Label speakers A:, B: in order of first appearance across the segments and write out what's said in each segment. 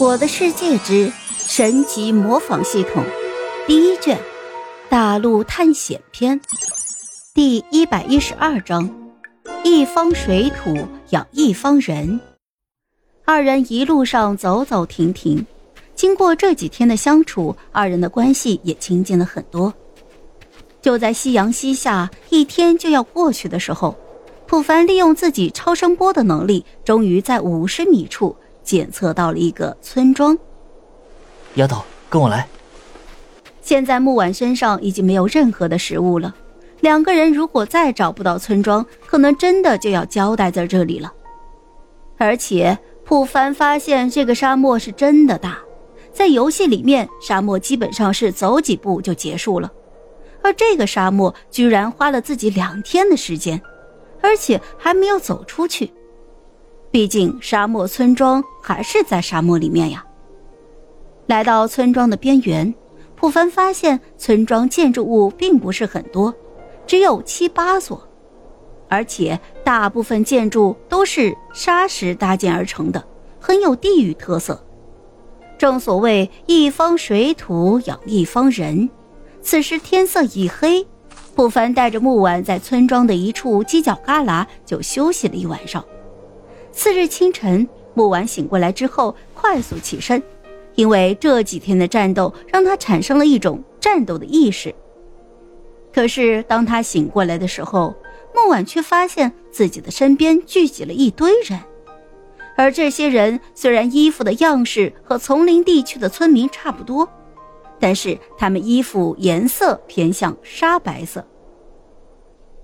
A: 我的世界之神级模仿系统第一卷大陆探险篇第一百一十二章：一方水土养一方人。二人一路上走走停停，经过这几天的相处，二人的关系也亲近了很多。就在夕阳西下，一天就要过去的时候，普凡利用自己超声波的能力，终于在五十米处。检测到了一个村庄，
B: 丫头，跟我来。
A: 现在木婉身上已经没有任何的食物了，两个人如果再找不到村庄，可能真的就要交代在这里了。而且普凡发现这个沙漠是真的大，在游戏里面，沙漠基本上是走几步就结束了，而这个沙漠居然花了自己两天的时间，而且还没有走出去。毕竟沙漠村庄还是在沙漠里面呀。来到村庄的边缘，普凡发现村庄建筑物并不是很多，只有七八所，而且大部分建筑都是砂石搭建而成的，很有地域特色。正所谓一方水土养一方人。此时天色已黑，普凡带着木婉在村庄的一处犄角旮旯就休息了一晚上。次日清晨，木婉醒过来之后，快速起身，因为这几天的战斗让他产生了一种战斗的意识。可是当他醒过来的时候，木婉却发现自己的身边聚集了一堆人，而这些人虽然衣服的样式和丛林地区的村民差不多，但是他们衣服颜色偏向沙白色。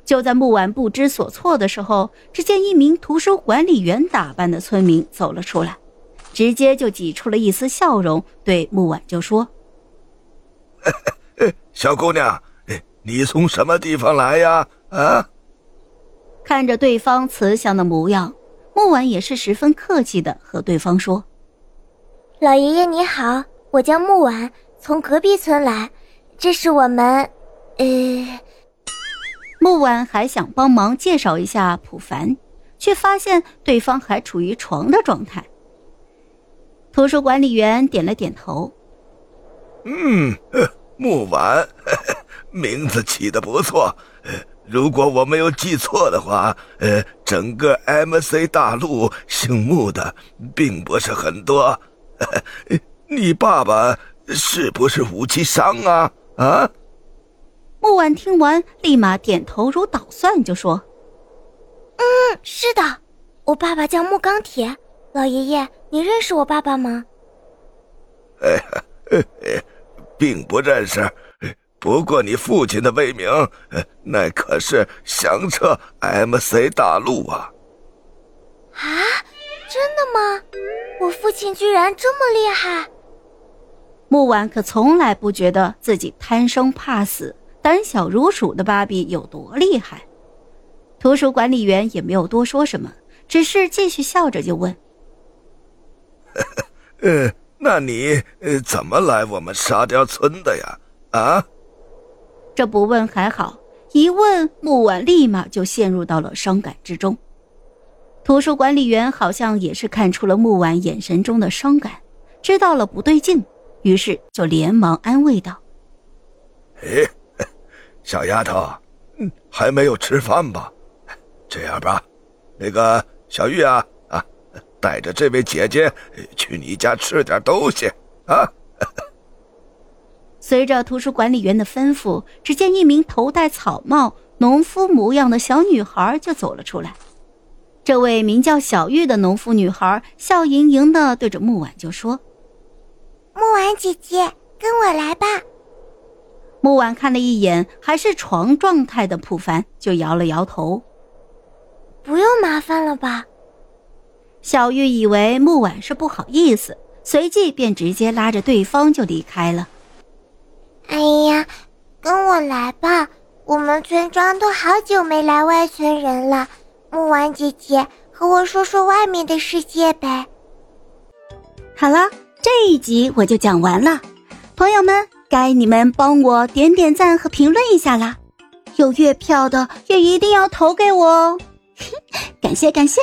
A: 就在木婉不知所措的时候，只见一名图书管理员打扮的村民走了出来，直接就挤出了一丝笑容，对木婉就说：“
C: 小姑娘，你从什么地方来呀？”啊！
A: 看着对方慈祥的模样，木婉也是十分客气的和对方说：“
D: 老爷爷你好，我叫木婉，从隔壁村来，这是我们……呃。”
A: 木婉还想帮忙介绍一下普凡，却发现对方还处于床的状态。图书管理员点了点头：“
C: 嗯，木婉，名字起的不错。如果我没有记错的话，呃，整个 MC 大陆姓木的并不是很多。你爸爸是不是武器商啊？啊？”
A: 木婉听完，立马点头如捣蒜，就说：“
D: 嗯，是的，我爸爸叫木钢铁。老爷爷，你认识我爸爸吗？”“
C: 哎，并不认识。不过你父亲的威名，那可是响彻 MC 大陆啊！”“
D: 啊，真的吗？我父亲居然这么厉害！”
A: 木婉可从来不觉得自己贪生怕死。胆小如鼠的芭比有多厉害？图书管理员也没有多说什么，只是继续笑着就问：“
C: 呃，那你呃怎么来我们沙雕村的呀？啊？”
A: 这不问还好，一问木婉立马就陷入到了伤感之中。图书管理员好像也是看出了木婉眼神中的伤感，知道了不对劲，于是就连忙安慰道：“
C: 哎。”小丫头，嗯，还没有吃饭吧？这样吧，那个小玉啊啊，带着这位姐姐去你家吃点东西啊。
A: 随着图书管理员的吩咐，只见一名头戴草帽、农夫模样的小女孩就走了出来。这位名叫小玉的农夫女孩笑盈盈的对着木婉就说：“
D: 木婉姐姐，跟我来吧。”
A: 木婉看了一眼还是床状态的普凡，就摇了摇头：“
D: 不用麻烦了吧？”
A: 小玉以为木婉是不好意思，随即便直接拉着对方就离开了。
D: 哎呀，跟我来吧，我们村庄都好久没来外村人了。木婉姐姐，和我说说外面的世界呗。
A: 好了，这一集我就讲完了，朋友们。该你们帮我点点赞和评论一下啦，有月票的也一定要投给我哦，感谢感谢。